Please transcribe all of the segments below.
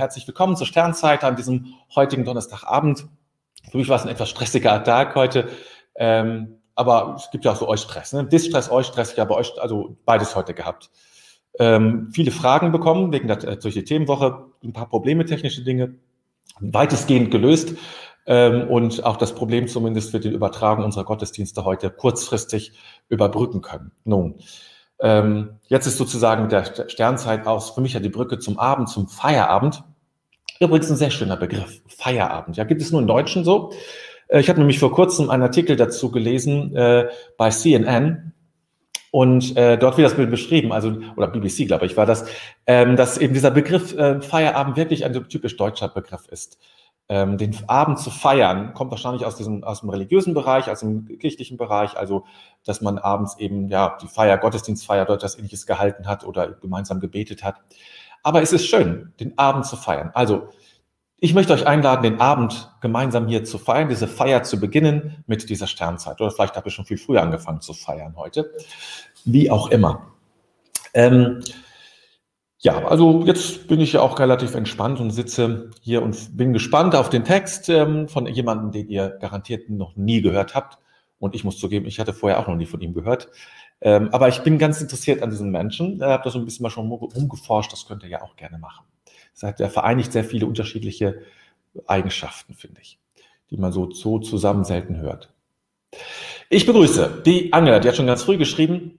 Herzlich willkommen zur Sternzeit an diesem heutigen Donnerstagabend. Für mich war es ein etwas stressiger Tag heute, ähm, aber es gibt ja auch so euch Stress. Ne? Distress, euch Stress, ich habe euch also beides heute gehabt. Ähm, viele Fragen bekommen wegen der, äh, durch die Themenwoche, ein paar Probleme, technische Dinge, weitestgehend gelöst ähm, und auch das Problem zumindest für die Übertragung unserer Gottesdienste heute kurzfristig überbrücken können. Nun, ähm, jetzt ist sozusagen der Sternzeit aus für mich ja die Brücke zum Abend, zum Feierabend. Übrigens ein sehr schöner Begriff, Feierabend. Ja, gibt es nur im Deutschen so. Äh, ich habe nämlich vor kurzem einen Artikel dazu gelesen äh, bei CNN und äh, dort wird das Bild beschrieben, also oder BBC, glaube ich, war das, ähm, dass eben dieser Begriff äh, Feierabend wirklich ein typisch deutscher Begriff ist ähm, den Abend zu feiern, kommt wahrscheinlich aus diesem, aus dem religiösen Bereich, aus dem kirchlichen Bereich, also dass man abends eben ja die Feier, Gottesdienstfeier dort etwas ähnliches gehalten hat oder gemeinsam gebetet hat. Aber es ist schön, den Abend zu feiern. Also ich möchte euch einladen, den Abend gemeinsam hier zu feiern, diese Feier zu beginnen mit dieser Sternzeit. Oder vielleicht habt ihr schon viel früher angefangen zu feiern heute. Wie auch immer. Ähm, ja, also jetzt bin ich ja auch relativ entspannt und sitze hier und bin gespannt auf den Text ähm, von jemandem, den ihr garantiert noch nie gehört habt. Und ich muss zugeben, ich hatte vorher auch noch nie von ihm gehört. Ähm, aber ich bin ganz interessiert an diesen Menschen. Ich habe da so ein bisschen mal schon umgeforscht. Das könnt ihr ja auch gerne machen. Das heißt, er vereinigt sehr viele unterschiedliche Eigenschaften, finde ich, die man so, so zusammen selten hört. Ich begrüße die Angela, die hat schon ganz früh geschrieben.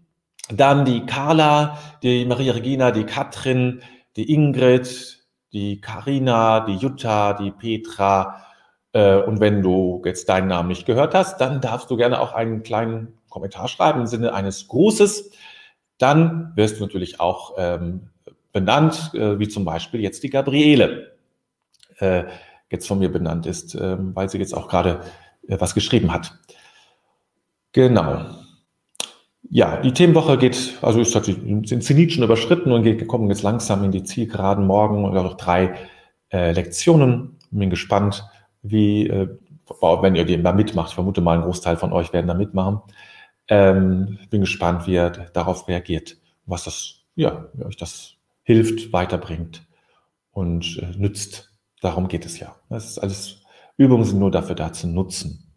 Dann die Carla, die Maria Regina, die Katrin, die Ingrid, die Karina, die Jutta, die Petra. Äh, und wenn du jetzt deinen Namen nicht gehört hast, dann darfst du gerne auch einen kleinen Kommentar schreiben im Sinne eines Grußes. Dann wirst du natürlich auch ähm, benannt, äh, wie zum Beispiel jetzt die Gabriele äh, jetzt von mir benannt ist, äh, weil sie jetzt auch gerade äh, was geschrieben hat. Genau. Ja, die Themenwoche geht, also ist den Zenit schon überschritten und geht, kommen jetzt langsam in die Zielgeraden morgen noch drei äh, Lektionen. Bin gespannt, wie, äh, wenn ihr den da mitmacht, ich vermute mal, ein Großteil von euch werden da mitmachen. Ähm, bin gespannt, wie ihr darauf reagiert, was das, ja, wie euch das hilft, weiterbringt und äh, nützt. Darum geht es ja. Das ist alles, Übungen sind nur dafür da zu nutzen.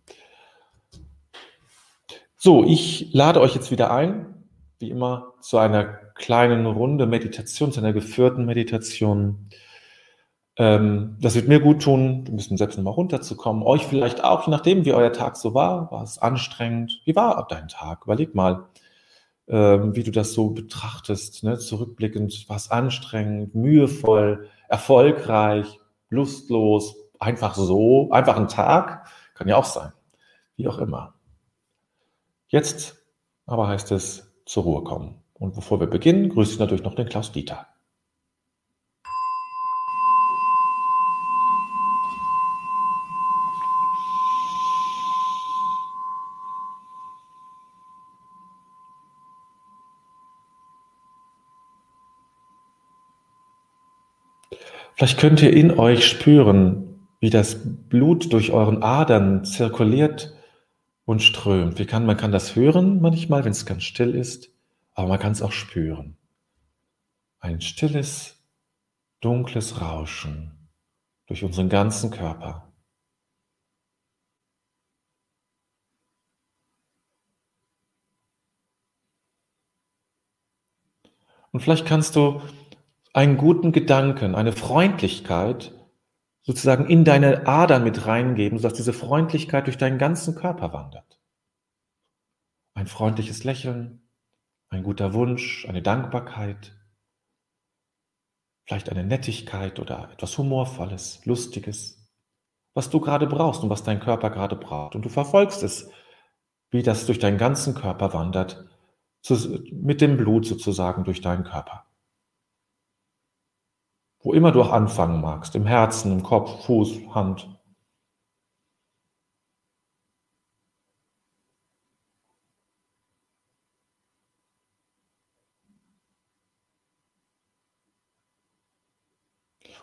So, ich lade euch jetzt wieder ein, wie immer, zu einer kleinen Runde Meditation, zu einer geführten Meditation. Ähm, das wird mir gut tun, ein bisschen selbst nochmal runterzukommen. Euch vielleicht auch, je nachdem, wie euer Tag so war. War es anstrengend? Wie war dein Tag? Überleg mal, ähm, wie du das so betrachtest, ne? zurückblickend. War es anstrengend, mühevoll, erfolgreich, lustlos, einfach so, einfach ein Tag? Kann ja auch sein. Wie auch immer. Jetzt aber heißt es zur Ruhe kommen. Und bevor wir beginnen, grüße ich natürlich noch den Klaus Dieter. Vielleicht könnt ihr in euch spüren, wie das Blut durch euren Adern zirkuliert und strömt. Wie kann, man kann das hören manchmal, wenn es ganz still ist, aber man kann es auch spüren. Ein stilles, dunkles Rauschen durch unseren ganzen Körper. Und vielleicht kannst du einen guten Gedanken, eine Freundlichkeit sozusagen in deine Adern mit reingeben, sodass diese Freundlichkeit durch deinen ganzen Körper wandert. Ein freundliches Lächeln, ein guter Wunsch, eine Dankbarkeit, vielleicht eine Nettigkeit oder etwas Humorvolles, Lustiges, was du gerade brauchst und was dein Körper gerade braucht. Und du verfolgst es, wie das durch deinen ganzen Körper wandert, mit dem Blut sozusagen durch deinen Körper. Wo immer du auch anfangen magst, im Herzen, im Kopf, Fuß, Hand.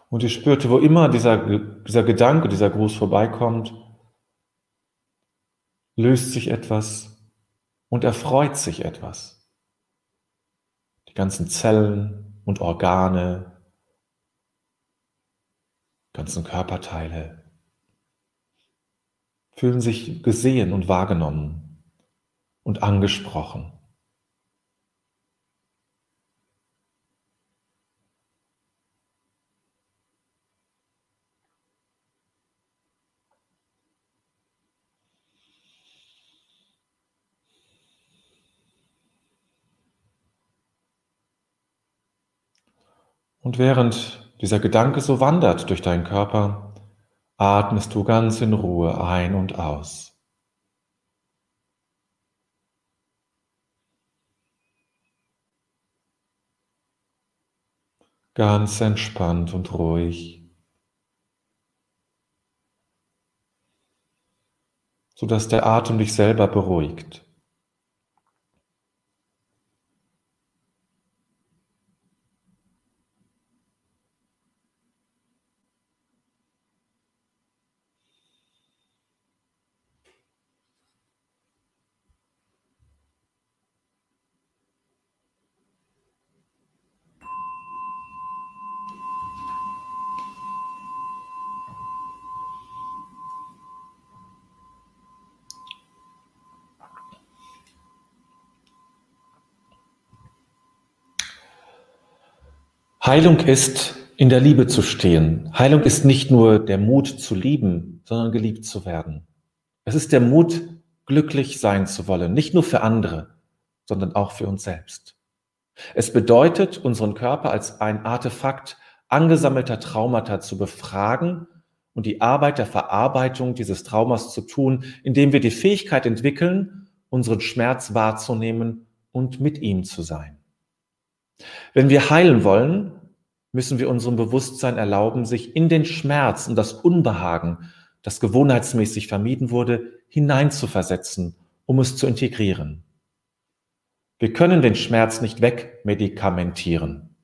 Und ich spürte, wo immer dieser, dieser Gedanke, dieser Gruß vorbeikommt, löst sich etwas und erfreut sich etwas. Die ganzen Zellen und Organe ganzen Körperteile fühlen sich gesehen und wahrgenommen und angesprochen. Und während dieser Gedanke so wandert durch deinen Körper, atmest du ganz in Ruhe ein und aus. Ganz entspannt und ruhig, sodass der Atem dich selber beruhigt. Heilung ist, in der Liebe zu stehen. Heilung ist nicht nur der Mut zu lieben, sondern geliebt zu werden. Es ist der Mut, glücklich sein zu wollen, nicht nur für andere, sondern auch für uns selbst. Es bedeutet, unseren Körper als ein Artefakt angesammelter Traumata zu befragen und die Arbeit der Verarbeitung dieses Traumas zu tun, indem wir die Fähigkeit entwickeln, unseren Schmerz wahrzunehmen und mit ihm zu sein. Wenn wir heilen wollen, müssen wir unserem Bewusstsein erlauben, sich in den Schmerz und das Unbehagen, das gewohnheitsmäßig vermieden wurde, hineinzuversetzen, um es zu integrieren. Wir können den Schmerz nicht wegmedikamentieren.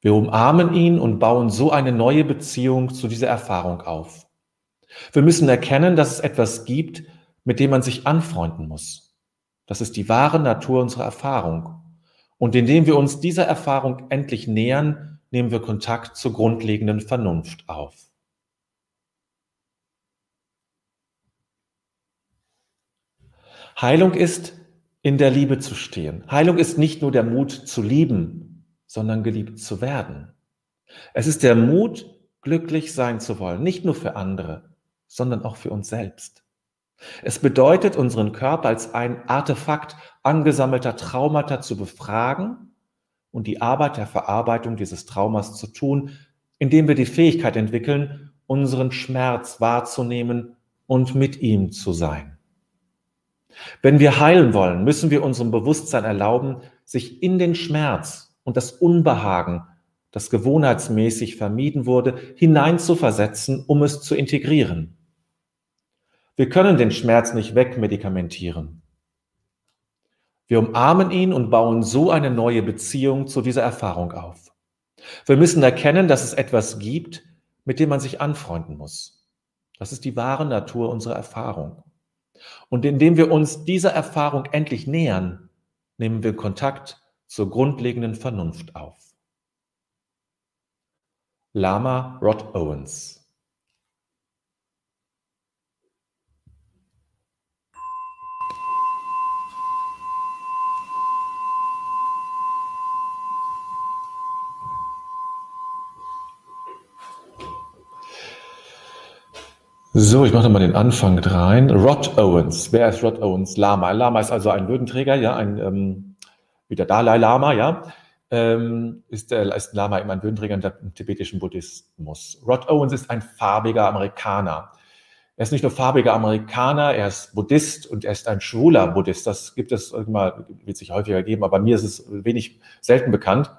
Wir umarmen ihn und bauen so eine neue Beziehung zu dieser Erfahrung auf. Wir müssen erkennen, dass es etwas gibt, mit dem man sich anfreunden muss. Das ist die wahre Natur unserer Erfahrung und indem wir uns dieser Erfahrung endlich nähern, nehmen wir Kontakt zur grundlegenden Vernunft auf. Heilung ist, in der Liebe zu stehen. Heilung ist nicht nur der Mut zu lieben, sondern geliebt zu werden. Es ist der Mut, glücklich sein zu wollen, nicht nur für andere, sondern auch für uns selbst. Es bedeutet, unseren Körper als ein Artefakt angesammelter Traumata zu befragen und die Arbeit der Verarbeitung dieses Traumas zu tun, indem wir die Fähigkeit entwickeln, unseren Schmerz wahrzunehmen und mit ihm zu sein. Wenn wir heilen wollen, müssen wir unserem Bewusstsein erlauben, sich in den Schmerz und das Unbehagen, das gewohnheitsmäßig vermieden wurde, hineinzuversetzen, um es zu integrieren. Wir können den Schmerz nicht wegmedikamentieren. Wir umarmen ihn und bauen so eine neue Beziehung zu dieser Erfahrung auf. Wir müssen erkennen, dass es etwas gibt, mit dem man sich anfreunden muss. Das ist die wahre Natur unserer Erfahrung. Und indem wir uns dieser Erfahrung endlich nähern, nehmen wir Kontakt zur grundlegenden Vernunft auf. Lama Rod Owens So, ich mache mal den Anfang rein. Rod Owens. Wer ist Rod Owens? Lama. Lama ist also ein Würdenträger, ja, ein, ähm, wie der Dalai Lama, ja. Ähm, ist, der, ist Lama eben ein Würdenträger im tibetischen Buddhismus. Rod Owens ist ein farbiger Amerikaner. Er ist nicht nur farbiger Amerikaner, er ist Buddhist und er ist ein schwuler Buddhist. Das gibt es immer, wird sich häufiger geben, aber mir ist es wenig selten bekannt,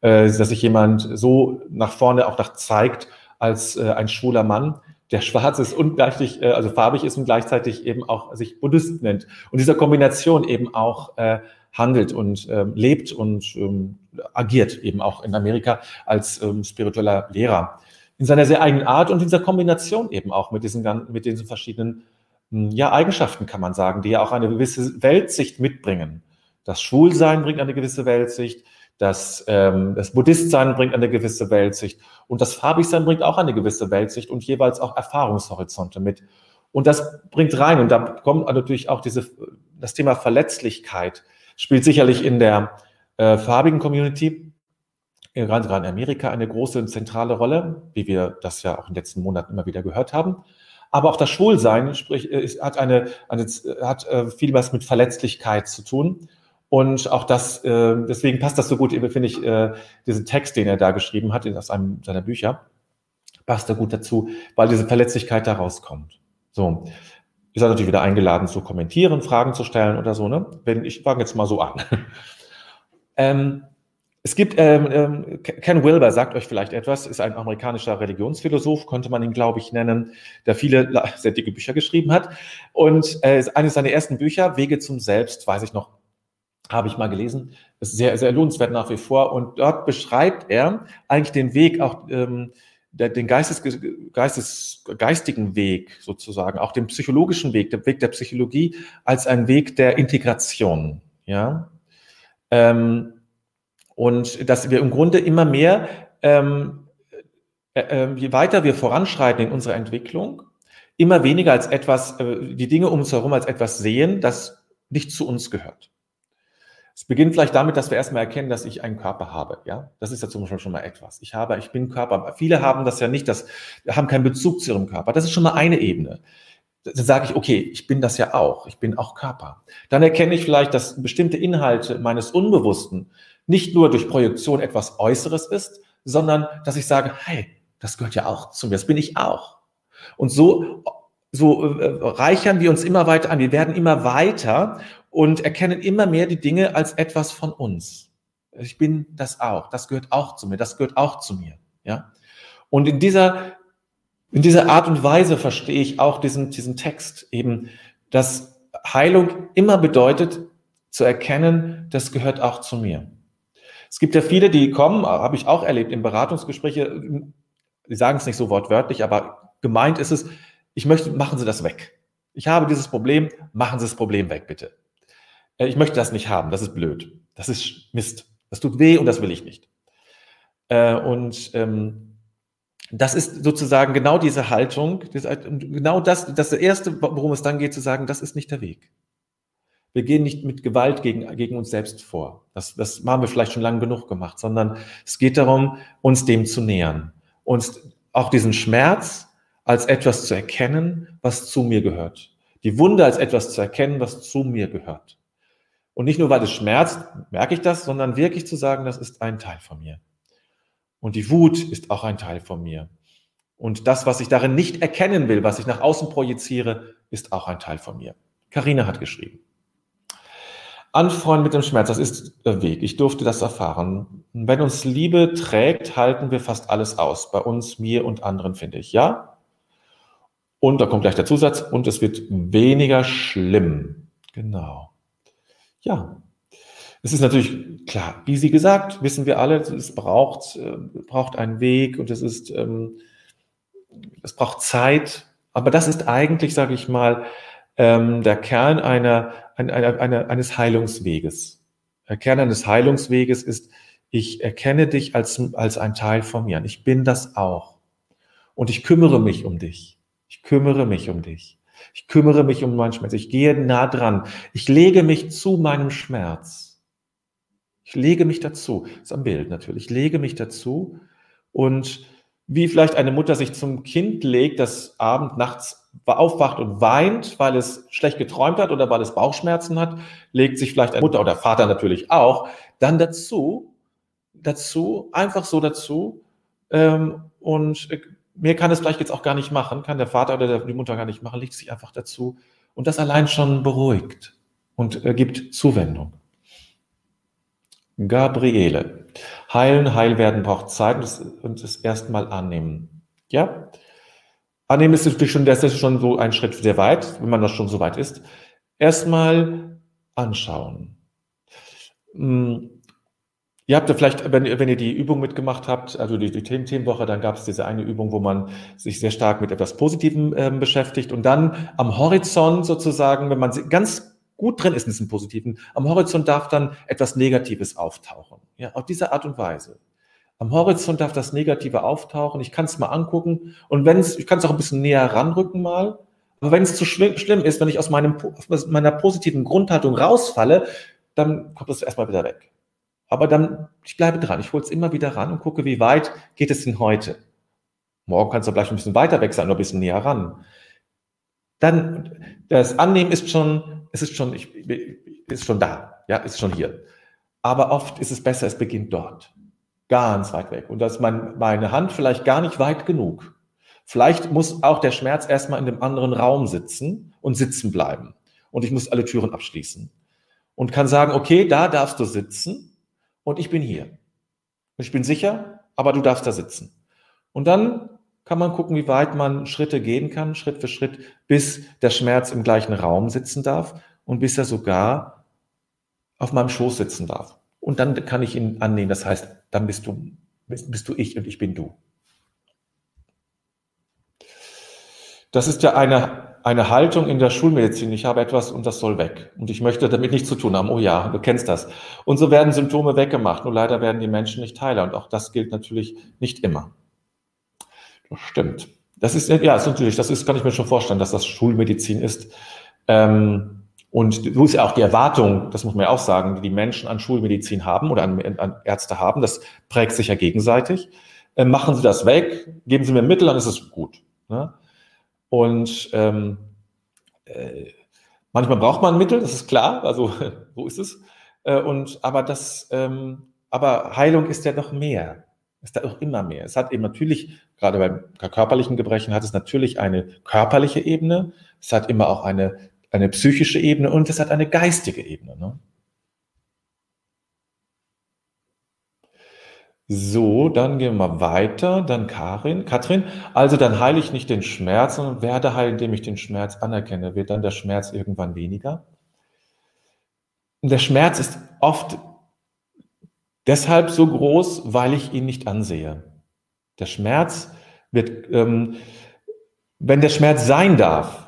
äh, dass sich jemand so nach vorne auch nach zeigt als äh, ein schwuler Mann der schwarz ist und gleichzeitig, äh, also farbig ist und gleichzeitig eben auch sich Buddhist nennt. Und dieser Kombination eben auch äh, handelt und ähm, lebt und ähm, agiert eben auch in Amerika als ähm, spiritueller Lehrer. In seiner sehr eigenen Art und in dieser Kombination eben auch mit diesen, mit diesen verschiedenen hm, ja, Eigenschaften, kann man sagen, die ja auch eine gewisse Weltsicht mitbringen. Das Schwulsein bringt eine gewisse Weltsicht, Das, ähm, das Buddhistsein bringt eine gewisse Weltsicht und das Farbigsein bringt auch eine gewisse Weltsicht und jeweils auch Erfahrungshorizonte mit. Und das bringt rein und da kommt natürlich auch diese, das Thema Verletzlichkeit spielt sicherlich in der äh, farbigen Community, gerade in Amerika, eine große und zentrale Rolle, wie wir das ja auch in den letzten Monaten immer wieder gehört haben. Aber auch das Schwulsein sprich, ist, hat, eine, eine, hat äh, viel was mit Verletzlichkeit zu tun. Und auch das, äh, deswegen passt das so gut, finde ich, äh, diesen Text, den er da geschrieben hat, aus einem seiner Bücher, passt da gut dazu, weil diese Verletzlichkeit da rauskommt. So. Ihr seid natürlich wieder eingeladen zu kommentieren, Fragen zu stellen oder so, ne? Wenn, ich fange jetzt mal so an. ähm, es gibt, ähm, ähm, Ken Wilber sagt euch vielleicht etwas, ist ein amerikanischer Religionsphilosoph, könnte man ihn, glaube ich, nennen, der viele sehr dicke Bücher geschrieben hat. Und äh, eines seiner ersten Bücher, Wege zum Selbst, weiß ich noch, habe ich mal gelesen. ist sehr, sehr lohnenswert nach wie vor. Und dort beschreibt er eigentlich den Weg, auch ähm, der, den Geistes, Geistes, geistigen Weg sozusagen, auch den psychologischen Weg, der Weg der Psychologie als ein Weg der Integration. Ja. Ähm, und dass wir im Grunde immer mehr, ähm, äh, äh, je weiter wir voranschreiten in unserer Entwicklung, immer weniger als etwas, äh, die Dinge um uns herum als etwas sehen, das nicht zu uns gehört. Es beginnt vielleicht damit, dass wir erstmal erkennen, dass ich einen Körper habe. Ja, das ist ja zum Beispiel schon mal etwas. Ich habe, ich bin Körper. Viele haben das ja nicht, das haben keinen Bezug zu ihrem Körper. Das ist schon mal eine Ebene. Dann sage ich, okay, ich bin das ja auch. Ich bin auch Körper. Dann erkenne ich vielleicht, dass bestimmte Inhalte meines Unbewussten nicht nur durch Projektion etwas Äußeres ist, sondern dass ich sage, hey, das gehört ja auch zu mir. Das bin ich auch. Und so so äh, reichern wir uns immer weiter an. Wir werden immer weiter und erkennen immer mehr die Dinge als etwas von uns. Ich bin das auch. Das gehört auch zu mir. Das gehört auch zu mir. Ja. Und in dieser, in dieser Art und Weise verstehe ich auch diesen, diesen Text eben, dass Heilung immer bedeutet, zu erkennen, das gehört auch zu mir. Es gibt ja viele, die kommen, habe ich auch erlebt, in Beratungsgespräche, die sagen es nicht so wortwörtlich, aber gemeint ist es, ich möchte, machen Sie das weg. Ich habe dieses Problem, machen Sie das Problem weg, bitte. Äh, ich möchte das nicht haben, das ist blöd. Das ist Mist. Das tut weh und das will ich nicht. Äh, und ähm, das ist sozusagen genau diese Haltung, genau das, das erste, worum es dann geht, zu sagen, das ist nicht der Weg. Wir gehen nicht mit Gewalt gegen, gegen uns selbst vor. Das, das haben wir vielleicht schon lange genug gemacht, sondern es geht darum, uns dem zu nähern. Uns auch diesen Schmerz als etwas zu erkennen, was zu mir gehört. Die Wunde als etwas zu erkennen, was zu mir gehört. Und nicht nur, weil es schmerzt, merke ich das, sondern wirklich zu sagen, das ist ein Teil von mir. Und die Wut ist auch ein Teil von mir. Und das, was ich darin nicht erkennen will, was ich nach außen projiziere, ist auch ein Teil von mir. Karina hat geschrieben. Anfreuen mit dem Schmerz, das ist der Weg. Ich durfte das erfahren. Wenn uns Liebe trägt, halten wir fast alles aus. Bei uns, mir und anderen, finde ich. Ja? Und da kommt gleich der Zusatz, und es wird weniger schlimm. Genau. Ja, es ist natürlich klar, wie Sie gesagt, wissen wir alle, es braucht, äh, braucht einen Weg und es ist, ähm, es braucht Zeit. Aber das ist eigentlich, sage ich mal, ähm, der Kern einer, einer, einer, eines Heilungsweges. Der Kern eines Heilungsweges ist, ich erkenne dich als, als ein Teil von mir. Und ich bin das auch. Und ich kümmere mich um dich. Ich kümmere mich um dich. Ich kümmere mich um meinen Schmerz. Ich gehe nah dran. Ich lege mich zu meinem Schmerz. Ich lege mich dazu. Das ist am Bild natürlich. Ich lege mich dazu und wie vielleicht eine Mutter sich zum Kind legt, das abend, nachts aufwacht und weint, weil es schlecht geträumt hat oder weil es Bauchschmerzen hat, legt sich vielleicht eine Mutter oder Vater natürlich auch dann dazu, dazu, einfach so dazu ähm, und mehr kann es vielleicht jetzt auch gar nicht machen, kann der Vater oder die Mutter gar nicht machen, legt sich einfach dazu. Und das allein schon beruhigt und äh, gibt Zuwendung. Gabriele. Heilen, heil werden braucht Zeit und das erstmal annehmen. Ja? Annehmen ist natürlich schon, das ist schon so ein Schritt sehr weit, wenn man das schon so weit ist. Erstmal anschauen. Hm, Ihr habt ja vielleicht, wenn, wenn ihr die Übung mitgemacht habt, also die, die Themen Themenwoche, dann gab es diese eine Übung, wo man sich sehr stark mit etwas Positivem ähm, beschäftigt und dann am Horizont sozusagen, wenn man ganz gut drin ist in diesem Positiven, am Horizont darf dann etwas Negatives auftauchen. Ja, auf diese Art und Weise. Am Horizont darf das Negative auftauchen. Ich kann es mal angucken. Und wenn es, ich kann es auch ein bisschen näher ranrücken mal. Aber wenn es zu schlimm ist, wenn ich aus, meinem, aus meiner positiven Grundhaltung rausfalle, dann kommt es erstmal wieder weg. Aber dann, ich bleibe dran. Ich hole es immer wieder ran und gucke, wie weit geht es denn heute. Morgen kannst du vielleicht ein bisschen weiter weg sein oder ein bisschen näher ran. Dann, das Annehmen ist schon, es ist schon, ich, ist schon da. Ja, ist schon hier. Aber oft ist es besser, es beginnt dort. Ganz weit weg. Und dass mein, meine Hand vielleicht gar nicht weit genug. Vielleicht muss auch der Schmerz erstmal in dem anderen Raum sitzen und sitzen bleiben. Und ich muss alle Türen abschließen. Und kann sagen, okay, da darfst du sitzen und ich bin hier. Ich bin sicher, aber du darfst da sitzen. Und dann kann man gucken, wie weit man Schritte gehen kann, Schritt für Schritt, bis der Schmerz im gleichen Raum sitzen darf und bis er sogar auf meinem Schoß sitzen darf. Und dann kann ich ihn annehmen. Das heißt, dann bist du, bist, bist du ich und ich bin du. Das ist ja eine, eine Haltung in der Schulmedizin. Ich habe etwas und das soll weg. Und ich möchte damit nichts zu tun haben. Oh ja, du kennst das. Und so werden Symptome weggemacht. Nur leider werden die Menschen nicht Heiler. Und auch das gilt natürlich nicht immer. Das stimmt. Das ist, ja, ist natürlich, das ist, kann ich mir schon vorstellen, dass das Schulmedizin ist. Ähm, und so ist ja auch die Erwartung, das muss man ja auch sagen, die die Menschen an Schulmedizin haben oder an, an Ärzte haben, das prägt sich ja gegenseitig. Ähm, machen Sie das weg, geben Sie mir Mittel, dann ist es gut. Ne? Und ähm, äh, manchmal braucht man Mittel, das ist klar, also so ist es. Äh, und aber das, ähm, aber Heilung ist ja doch mehr ist da auch immer mehr. Es hat eben natürlich, gerade bei körperlichen Gebrechen, hat es natürlich eine körperliche Ebene, es hat immer auch eine, eine psychische Ebene und es hat eine geistige Ebene. Ne? So, dann gehen wir weiter. Dann Karin, Katrin. Also dann heile ich nicht den Schmerz, sondern werde heilen, indem ich den Schmerz anerkenne. Wird dann der Schmerz irgendwann weniger? Der Schmerz ist oft Deshalb so groß, weil ich ihn nicht ansehe. Der Schmerz wird, ähm, wenn der Schmerz sein darf,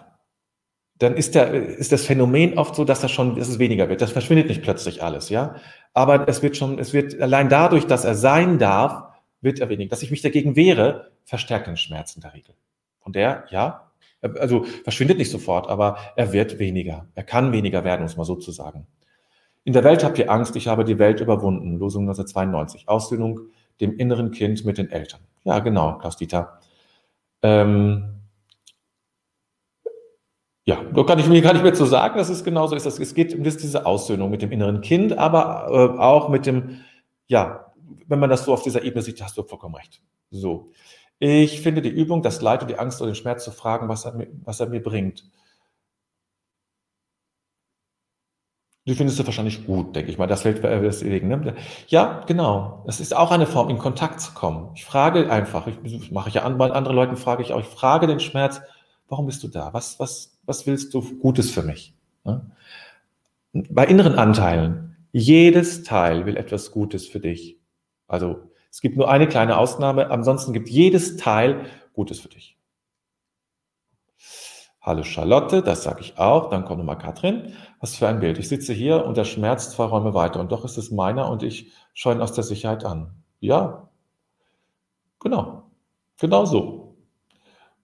dann ist, der, ist das Phänomen oft so, dass er schon, dass es weniger wird. Das verschwindet nicht plötzlich alles, ja. Aber es wird schon, es wird allein dadurch, dass er sein darf, wird er weniger. Dass ich mich dagegen wehre, verstärkt den Schmerz in der Regel. Und der, ja, also verschwindet nicht sofort, aber er wird weniger. Er kann weniger werden, um es mal so zu sagen. In der Welt habt ihr Angst, ich habe die Welt überwunden. Losung 1992. Aussöhnung dem inneren Kind mit den Eltern. Ja, genau, Klaus-Dieter. Ähm, ja, da kann ich mir gar nicht mehr zu sagen, dass es genauso ist. Es geht um diese Aussöhnung mit dem inneren Kind, aber äh, auch mit dem, ja, wenn man das so auf dieser Ebene sieht, hast du vollkommen recht. So. Ich finde die Übung, das Leid und die Angst oder den Schmerz zu fragen, was er mir, was er mir bringt. Die findest du wahrscheinlich gut, denke ich mal. Das fällt deswegen. Ne? Ja, genau. Es ist auch eine Form, in Kontakt zu kommen. Ich frage einfach, ich mache ich ja an, bei anderen Leuten frage ich auch, ich frage den Schmerz, warum bist du da? Was, was, was willst du Gutes für mich? Bei inneren Anteilen, jedes Teil will etwas Gutes für dich. Also es gibt nur eine kleine Ausnahme, ansonsten gibt jedes Teil Gutes für dich. Hallo Charlotte, das sage ich auch. Dann kommt nochmal Katrin. Was für ein Bild. Ich sitze hier und der Schmerz zwei Räume weiter und doch ist es meiner und ich schaue ihn aus der Sicherheit an. Ja, genau. Genau so.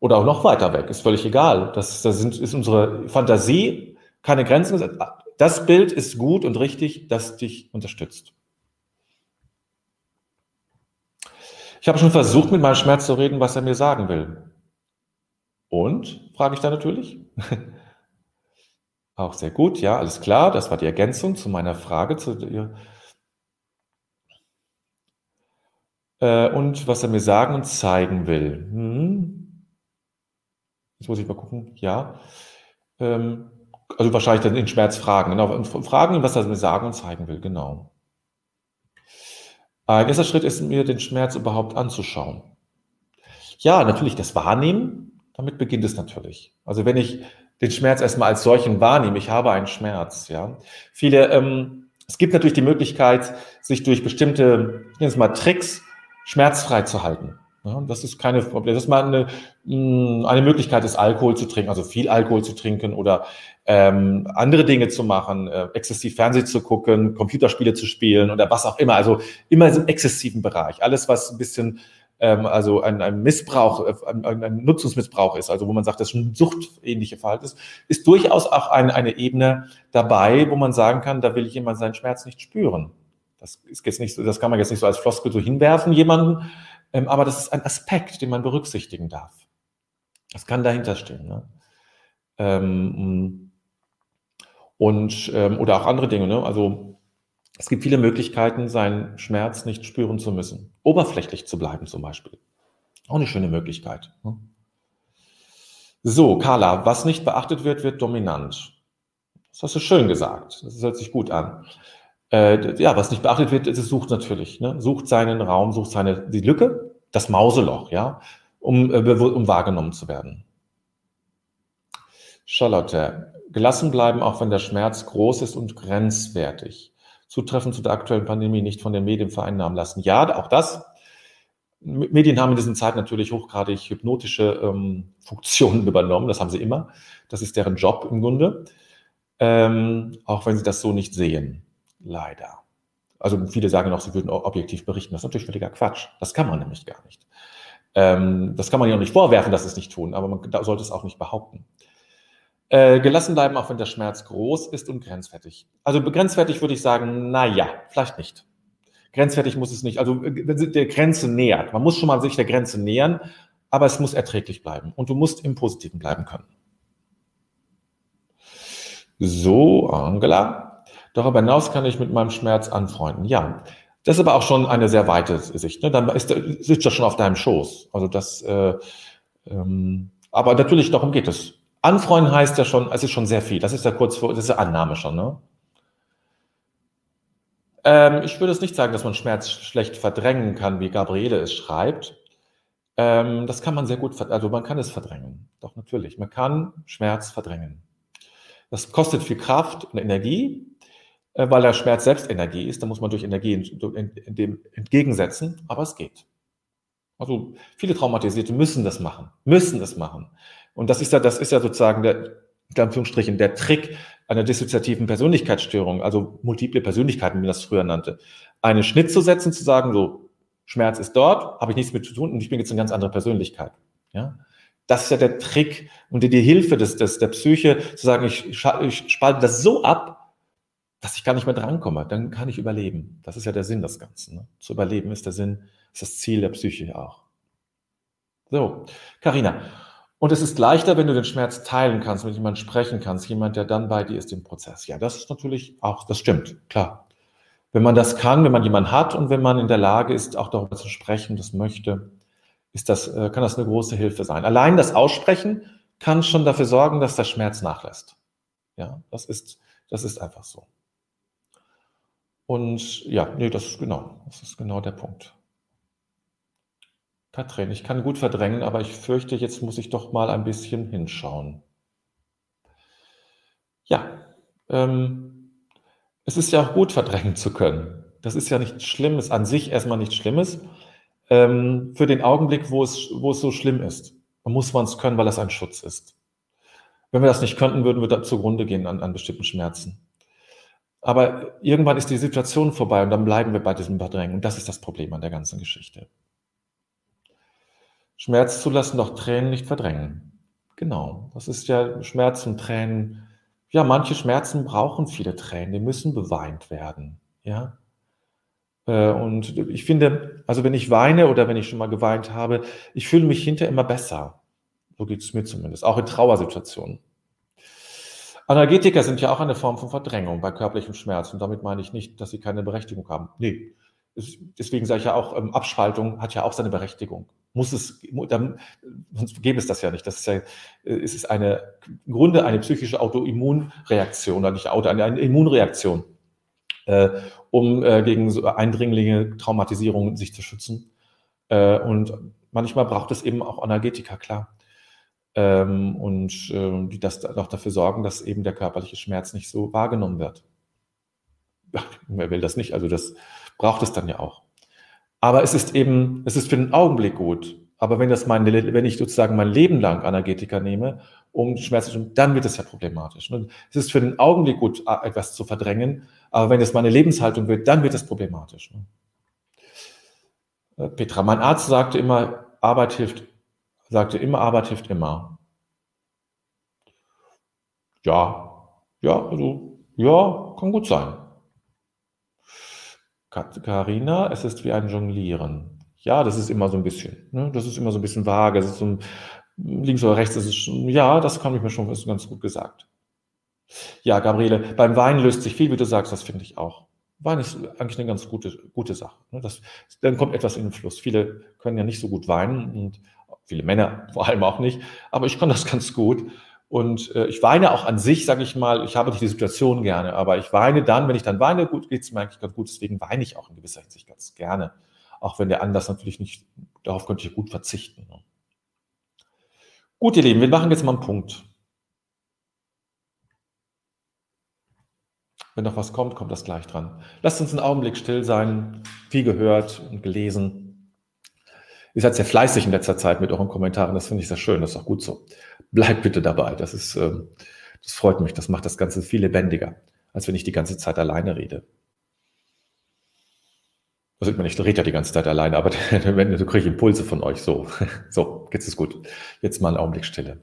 Oder auch noch weiter weg, ist völlig egal. Das, das sind, ist unsere Fantasie, keine Grenzen. Das Bild ist gut und richtig, das dich unterstützt. Ich habe schon versucht, mit meinem Schmerz zu reden, was er mir sagen will. Und, frage ich da natürlich. Auch sehr gut, ja, alles klar. Das war die Ergänzung zu meiner Frage. Zu dir. Äh, und was er mir sagen und zeigen will. Hm. Jetzt muss ich mal gucken. Ja. Ähm, also wahrscheinlich dann in Schmerz fragen. Genau. Fragen ihn, was er mir sagen und zeigen will. Genau. Ein erster Schritt ist mir, den Schmerz überhaupt anzuschauen. Ja, natürlich das Wahrnehmen damit beginnt es natürlich. Also wenn ich den Schmerz erstmal als solchen wahrnehme, ich habe einen Schmerz, ja. Viele, ähm, es gibt natürlich die Möglichkeit, sich durch bestimmte, ich nenne es mal Tricks, schmerzfrei zu halten. Ja, das ist keine Problem. Das ist mal eine, mm, eine Möglichkeit ist, Alkohol zu trinken, also viel Alkohol zu trinken oder ähm, andere Dinge zu machen, äh, exzessiv Fernsehen zu gucken, Computerspiele zu spielen oder was auch immer. Also immer im exzessiven Bereich. Alles, was ein bisschen ähm, also ein, ein Missbrauch, äh, ein, ein, Nutzungsmissbrauch ist, also wo man sagt, das ein suchtähnliche Verhalten ist, ist durchaus auch ein, eine Ebene dabei, wo man sagen kann, da will jemand seinen Schmerz nicht spüren. Das ist jetzt nicht so, das kann man jetzt nicht so als Floskel so hinwerfen, jemanden, aber das ist ein Aspekt, den man berücksichtigen darf. Das kann dahinter stehen. Ne? Ähm, und, ähm, oder auch andere Dinge. Ne? Also es gibt viele Möglichkeiten, seinen Schmerz nicht spüren zu müssen. Oberflächlich zu bleiben zum Beispiel. Auch eine schöne Möglichkeit. Ne? So, Carla, was nicht beachtet wird, wird dominant. Das hast du schön gesagt. Das hört sich gut an. Äh, ja, was nicht beachtet wird, ist, es sucht natürlich. Ne? Sucht seinen Raum, sucht seine, die Lücke, das Mauseloch, ja, um, äh, um wahrgenommen zu werden. Charlotte, gelassen bleiben, auch wenn der Schmerz groß ist und grenzwertig. Zutreffend zu der aktuellen Pandemie nicht von den Medien vereinnahmen lassen. Ja, auch das. Medien haben in diesen Zeiten natürlich hochgradig hypnotische ähm, Funktionen übernommen. Das haben sie immer. Das ist deren Job im Grunde. Ähm, auch wenn sie das so nicht sehen. Leider. Also viele sagen noch, sie würden objektiv berichten. Das ist natürlich völliger Quatsch. Das kann man nämlich gar nicht. Ähm, das kann man ja auch nicht vorwerfen, dass sie es nicht tun, aber man sollte es auch nicht behaupten. Äh, gelassen bleiben, auch wenn der Schmerz groß ist und grenzwertig. Also grenzwertig würde ich sagen, na ja, vielleicht nicht. Grenzwertig muss es nicht. Also äh, der Grenze nähert. Man muss schon mal sich der Grenze nähern, aber es muss erträglich bleiben. Und du musst im Positiven bleiben können. So, Angela. Darüber hinaus kann ich mit meinem Schmerz anfreunden. Ja, das ist aber auch schon eine sehr weite Sicht. Ne? Dann ist, sitzt das schon auf deinem Schoß. Also das, äh, ähm, aber natürlich darum geht es. Anfreunden heißt ja schon, es ist schon sehr viel. Das ist ja kurz vor, das ist ja Annahme schon, ne? Ähm, ich würde es nicht sagen, dass man Schmerz schlecht verdrängen kann, wie Gabriele es schreibt. Ähm, das kann man sehr gut, also man kann es verdrängen. Doch natürlich, man kann Schmerz verdrängen. Das kostet viel Kraft und Energie, weil der Schmerz selbst Energie ist. Da muss man durch Energie in, in, dem entgegensetzen, aber es geht. Also viele Traumatisierte müssen das machen, müssen das machen. Und das ist ja, das ist ja sozusagen der, in Anführungsstrichen, der Trick einer dissoziativen Persönlichkeitsstörung, also multiple Persönlichkeiten, wie man das früher nannte. Einen Schnitt zu setzen, zu sagen, so, Schmerz ist dort, habe ich nichts mit zu tun und ich bin jetzt eine ganz andere Persönlichkeit. Ja? Das ist ja der Trick und die, die Hilfe des, des, der Psyche, zu sagen, ich, ich spalte das so ab, dass ich gar nicht mehr drankomme. Dann kann ich überleben. Das ist ja der Sinn des Ganzen. Ne? Zu überleben ist der Sinn, ist das Ziel der Psyche auch. So, Karina. Und es ist leichter, wenn du den Schmerz teilen kannst, mit jemandem sprechen kannst, jemand, der dann bei dir ist im Prozess. Ja, das ist natürlich auch, das stimmt, klar. Wenn man das kann, wenn man jemanden hat und wenn man in der Lage ist, auch darüber zu sprechen, das möchte, ist das, äh, kann das eine große Hilfe sein. Allein das Aussprechen kann schon dafür sorgen, dass der Schmerz nachlässt. Ja, das ist, das ist einfach so. Und ja, nee, das ist genau, das ist genau der Punkt. Katrin, ich kann gut verdrängen, aber ich fürchte, jetzt muss ich doch mal ein bisschen hinschauen. Ja, ähm, es ist ja auch gut, verdrängen zu können. Das ist ja nichts Schlimmes, an sich erstmal nichts Schlimmes. Ähm, für den Augenblick, wo es, wo es so schlimm ist, muss man es können, weil es ein Schutz ist. Wenn wir das nicht könnten, würden wir da zugrunde gehen an, an bestimmten Schmerzen. Aber irgendwann ist die Situation vorbei und dann bleiben wir bei diesem Verdrängen. Und das ist das Problem an der ganzen Geschichte. Schmerz zulassen, doch Tränen nicht verdrängen. Genau, das ist ja Schmerz und Tränen. Ja, manche Schmerzen brauchen viele Tränen, die müssen beweint werden. Ja. Äh, und ich finde, also wenn ich weine oder wenn ich schon mal geweint habe, ich fühle mich hinterher immer besser. So geht es mir zumindest, auch in Trauersituationen. Analgetika sind ja auch eine Form von Verdrängung bei körperlichem Schmerz. Und damit meine ich nicht, dass sie keine Berechtigung haben. Nee. Deswegen sage ich ja auch, ähm, Abspaltung hat ja auch seine Berechtigung muss es, dann, sonst gäbe es das ja nicht. Das ist ja, es ist eine, im Grunde eine psychische Autoimmunreaktion, oder nicht Auto, eine, eine Immunreaktion, äh, um äh, gegen so Eindringlinge, Traumatisierungen sich zu schützen. Äh, und manchmal braucht es eben auch Analgetika, klar. Ähm, und äh, die das auch dafür sorgen, dass eben der körperliche Schmerz nicht so wahrgenommen wird. Wer will das nicht? Also das braucht es dann ja auch. Aber es ist eben, es ist für den Augenblick gut. Aber wenn das meine, wenn ich sozusagen mein Leben lang Analgetika nehme, um Schmerzen, dann wird es ja problematisch. Es ist für den Augenblick gut, etwas zu verdrängen, aber wenn es meine Lebenshaltung wird, dann wird es problematisch. Äh, Petra, mein Arzt sagte immer, Arbeit hilft, sagte immer, Arbeit hilft immer. Ja, ja, also, ja, kann gut sein. Karina, es ist wie ein Jonglieren. Ja, das ist immer so ein bisschen. Ne? Das ist immer so ein bisschen vage. Das ist so ein, links oder rechts, das ist schon, ja, das kann ich mir schon ganz gut gesagt. Ja, Gabriele, beim Wein löst sich viel, wie du sagst, das finde ich auch. Wein ist eigentlich eine ganz gute, gute Sache. Ne? Das, dann kommt etwas in den Fluss. Viele können ja nicht so gut weinen und viele Männer vor allem auch nicht, aber ich kann das ganz gut. Und äh, ich weine auch an sich, sage ich mal, ich habe nicht die Situation gerne, aber ich weine dann, wenn ich dann weine, gut, geht es mir eigentlich ganz gut. Deswegen weine ich auch in gewisser Hinsicht ganz gerne. Auch wenn der Anlass natürlich nicht, darauf könnte ich gut verzichten. Ne? Gut, ihr Lieben, wir machen jetzt mal einen Punkt. Wenn noch was kommt, kommt das gleich dran. Lasst uns einen Augenblick still sein, viel gehört und gelesen. Ihr seid sehr fleißig in letzter Zeit mit euren Kommentaren, das finde ich sehr schön, das ist auch gut so. Bleibt bitte dabei, das ist, ähm, das freut mich, das macht das Ganze viel lebendiger, als wenn ich die ganze Zeit alleine rede. Also ich meine, ich rede ja die ganze Zeit alleine, aber wenn, du kriegst Impulse von euch, so. So, jetzt ist gut. Jetzt mal einen Augenblick Stille.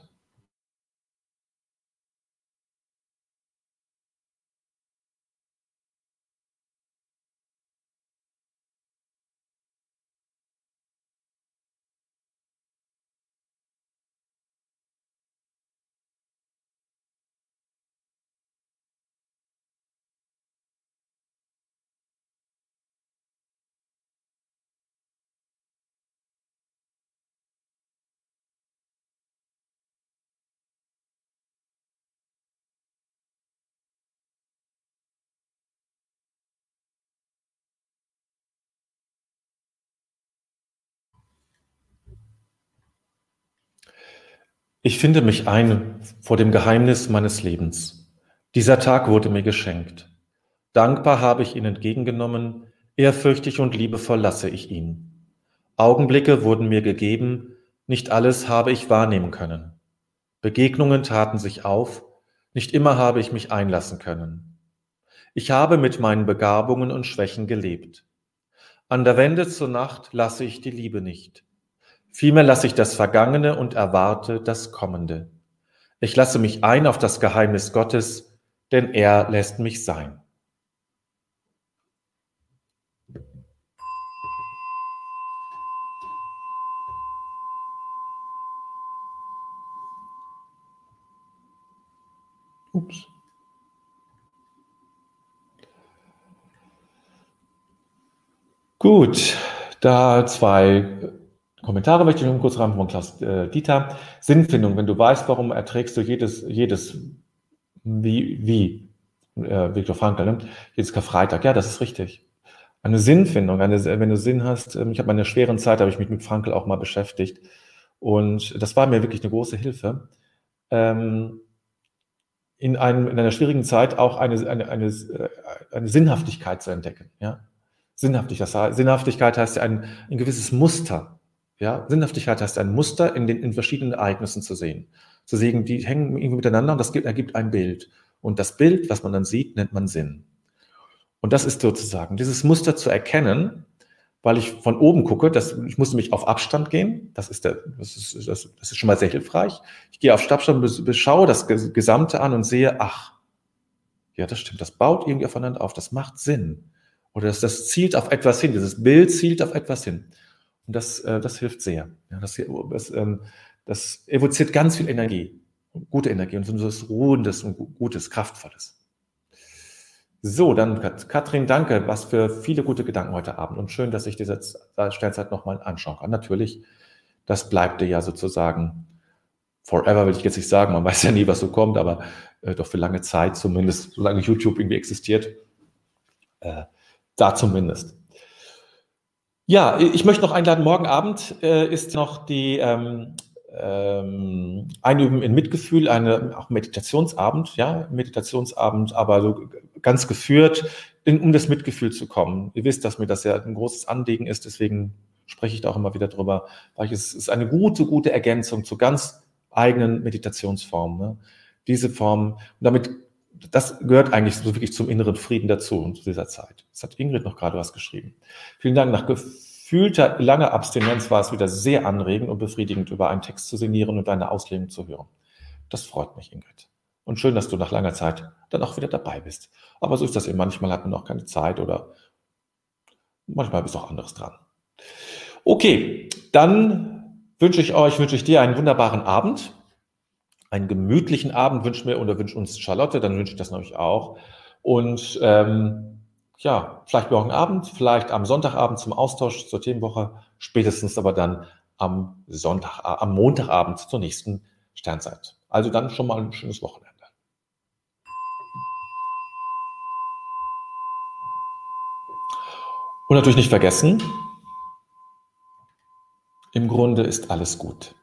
Ich finde mich ein vor dem Geheimnis meines Lebens. Dieser Tag wurde mir geschenkt. Dankbar habe ich ihn entgegengenommen, ehrfürchtig und liebevoll lasse ich ihn. Augenblicke wurden mir gegeben, nicht alles habe ich wahrnehmen können. Begegnungen taten sich auf, nicht immer habe ich mich einlassen können. Ich habe mit meinen Begabungen und Schwächen gelebt. An der Wende zur Nacht lasse ich die Liebe nicht. Vielmehr lasse ich das Vergangene und erwarte das Kommende. Ich lasse mich ein auf das Geheimnis Gottes, denn er lässt mich sein. Ups. Gut, da zwei Kommentare möchte ich noch kurz rein von Klaus äh, Dieter. Sinnfindung, wenn du weißt, warum erträgst du jedes, jedes, wie, wie, äh, Viktor Frankl, ne? jedes Karfreitag. Ja, das ist richtig. Eine Sinnfindung, eine, wenn du Sinn hast, ähm, ich habe meine schweren Zeit, habe ich mich mit Frankl auch mal beschäftigt. Und das war mir wirklich eine große Hilfe. Ähm, in, einem, in einer schwierigen Zeit auch eine, eine, eine, äh, eine Sinnhaftigkeit zu entdecken. Ja? Sinnhaftigkeit, Sinnhaftigkeit heißt ja ein, ein gewisses Muster ja, Sinnhaftigkeit heißt ein Muster in den in verschiedenen Ereignissen zu sehen. Zu sehen, die hängen irgendwie miteinander und das ergibt ein Bild. Und das Bild, was man dann sieht, nennt man Sinn. Und das ist sozusagen dieses Muster zu erkennen, weil ich von oben gucke, das, ich muss nämlich auf Abstand gehen, das ist, der, das, ist, das, das ist schon mal sehr hilfreich. Ich gehe auf Abstand, beschaue das Gesamte an und sehe, ach, ja, das stimmt, das baut irgendwie aufeinander auf, das macht Sinn. Oder das, das zielt auf etwas hin, dieses Bild zielt auf etwas hin. Und das, äh, das hilft sehr. Ja, das, das, ähm, das evoziert ganz viel Energie. gute Energie und so etwas Ruhendes und Gutes, Kraftvolles. So, dann Katrin, danke, was für viele gute Gedanken heute Abend und schön, dass ich diese Sternzeit nochmal anschauen kann. Natürlich, das bleibt dir ja sozusagen forever, will ich jetzt nicht sagen, man weiß ja nie, was so kommt, aber äh, doch für lange Zeit zumindest, solange YouTube irgendwie existiert, äh, da zumindest. Ja, ich möchte noch einladen, morgen Abend äh, ist noch die ähm, ähm, Einüben in Mitgefühl, eine auch Meditationsabend, ja, Meditationsabend, aber so ganz geführt, in, um das Mitgefühl zu kommen. Ihr wisst, dass mir das ja ein großes Anliegen ist, deswegen spreche ich da auch immer wieder drüber, weil es ist eine gute, gute Ergänzung zu ganz eigenen Meditationsformen. Ne? Diese Form, und damit, das gehört eigentlich so wirklich zum inneren Frieden dazu und zu dieser Zeit. Das hat Ingrid noch gerade was geschrieben. Vielen Dank nach gefühlter langer Abstinenz war es wieder sehr anregend und befriedigend, über einen Text zu sinnieren und deine Auslegung zu hören. Das freut mich, Ingrid. Und schön, dass du nach langer Zeit dann auch wieder dabei bist. Aber so ist das eben. Manchmal hat man auch keine Zeit oder manchmal ist auch anderes dran. Okay, dann wünsche ich euch, wünsche ich dir einen wunderbaren Abend. Einen gemütlichen Abend wünschen wir oder wünscht uns Charlotte, dann wünsche ich das natürlich auch. Und ähm, ja, vielleicht morgen Abend, vielleicht am Sonntagabend zum Austausch zur Themenwoche, spätestens aber dann am Sonntag, äh, am Montagabend zur nächsten Sternzeit. Also dann schon mal ein schönes Wochenende. Und natürlich nicht vergessen, im Grunde ist alles gut.